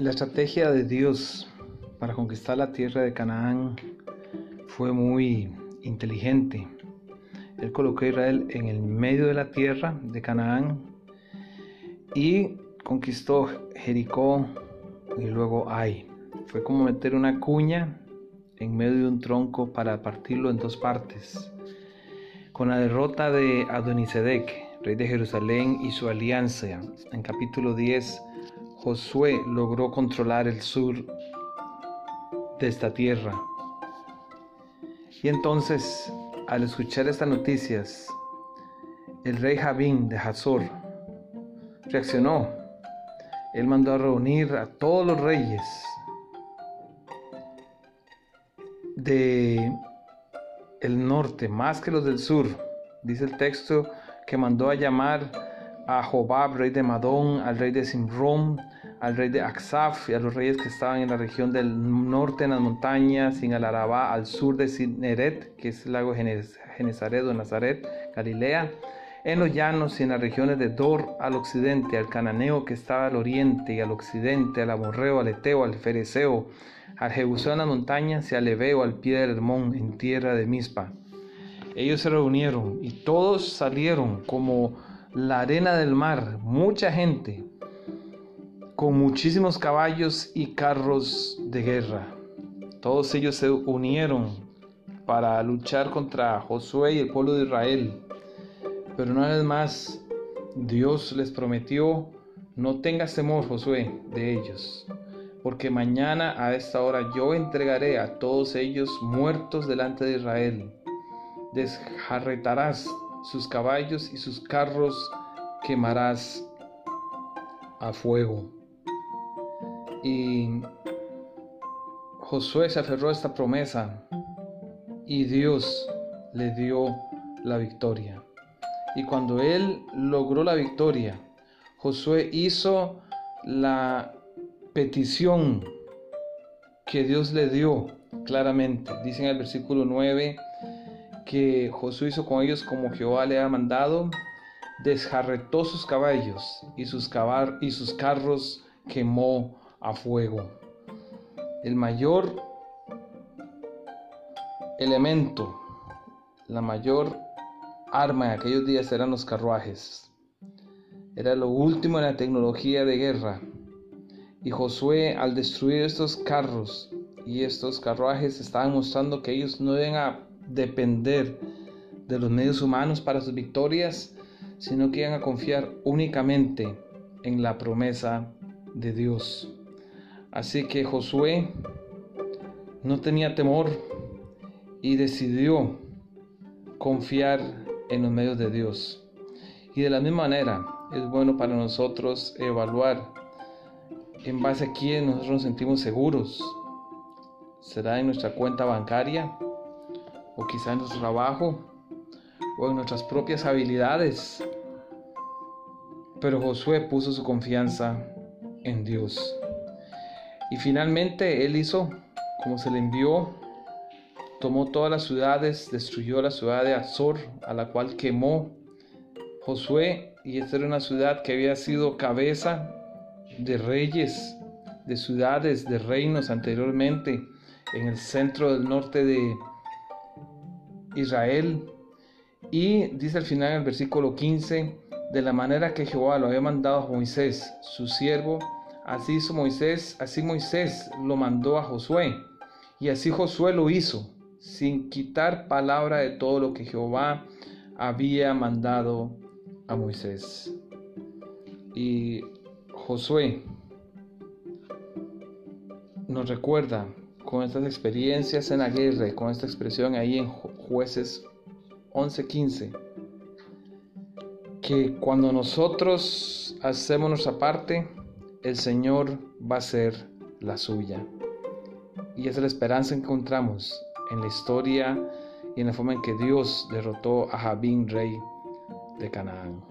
La estrategia de Dios para conquistar la tierra de Canaán fue muy inteligente. Él colocó a Israel en el medio de la tierra de Canaán y conquistó Jericó y luego Ai. Fue como meter una cuña en medio de un tronco para partirlo en dos partes. Con la derrota de Adonisedec, rey de Jerusalén, y su alianza, en capítulo 10, Josué logró controlar el sur de esta tierra. Y entonces, al escuchar estas noticias, el rey Jabín de Hazor reaccionó. Él mandó a reunir a todos los reyes de el norte, más que los del sur. Dice el texto que mandó a llamar a Jobab, rey de Madón, al rey de Simrón, al rey de Aksaf y a los reyes que estaban en la región del norte en las montañas, en el Arabá, al sur de Sineret, que es el lago Genezaret o Nazaret, Galilea, en los llanos y en las regiones de Dor al occidente, al cananeo que estaba al oriente y al occidente, al amorreo, al eteo, al fereceo, al jebuseo en las montañas y al leveo al pie del Hermón en tierra de Mispa. Ellos se reunieron y todos salieron como la arena del mar, mucha gente, con muchísimos caballos y carros de guerra. Todos ellos se unieron para luchar contra Josué y el pueblo de Israel. Pero una vez más, Dios les prometió, no tengas temor, Josué, de ellos, porque mañana a esta hora yo entregaré a todos ellos muertos delante de Israel. Desjarretarás sus caballos y sus carros quemarás a fuego. Y Josué se aferró a esta promesa y Dios le dio la victoria. Y cuando él logró la victoria, Josué hizo la petición que Dios le dio claramente. Dice en el versículo 9 que Josué hizo con ellos como Jehová le ha mandado, desjarretó sus caballos y sus, carros quemó a fuego. El mayor elemento, la mayor arma en aquellos días eran los carruajes. Era lo último en la tecnología de guerra. Y Josué al destruir estos carros y estos carruajes estaban mostrando que ellos no iban a depender de los medios humanos para sus victorias, sino que iban a confiar únicamente en la promesa de Dios. Así que Josué no tenía temor y decidió confiar en los medios de Dios. Y de la misma manera es bueno para nosotros evaluar en base a quién nosotros nos sentimos seguros. ¿Será en nuestra cuenta bancaria? ¿O quizá en nuestro trabajo? ¿O en nuestras propias habilidades? Pero Josué puso su confianza en Dios. Y finalmente él hizo como se le envió, tomó todas las ciudades, destruyó la ciudad de Azor, a la cual quemó Josué, y esta era una ciudad que había sido cabeza de reyes, de ciudades, de reinos anteriormente, en el centro del norte de Israel. Y dice al final el versículo 15, de la manera que Jehová lo había mandado a Moisés, su siervo, Así hizo Moisés, así Moisés lo mandó a Josué. Y así Josué lo hizo, sin quitar palabra de todo lo que Jehová había mandado a Moisés. Y Josué nos recuerda con estas experiencias en la guerra, con esta expresión ahí en jueces 11:15, que cuando nosotros hacemos nuestra parte, el Señor va a ser la suya. Y esa es la esperanza que encontramos en la historia y en la forma en que Dios derrotó a Jabín, rey de Canaán.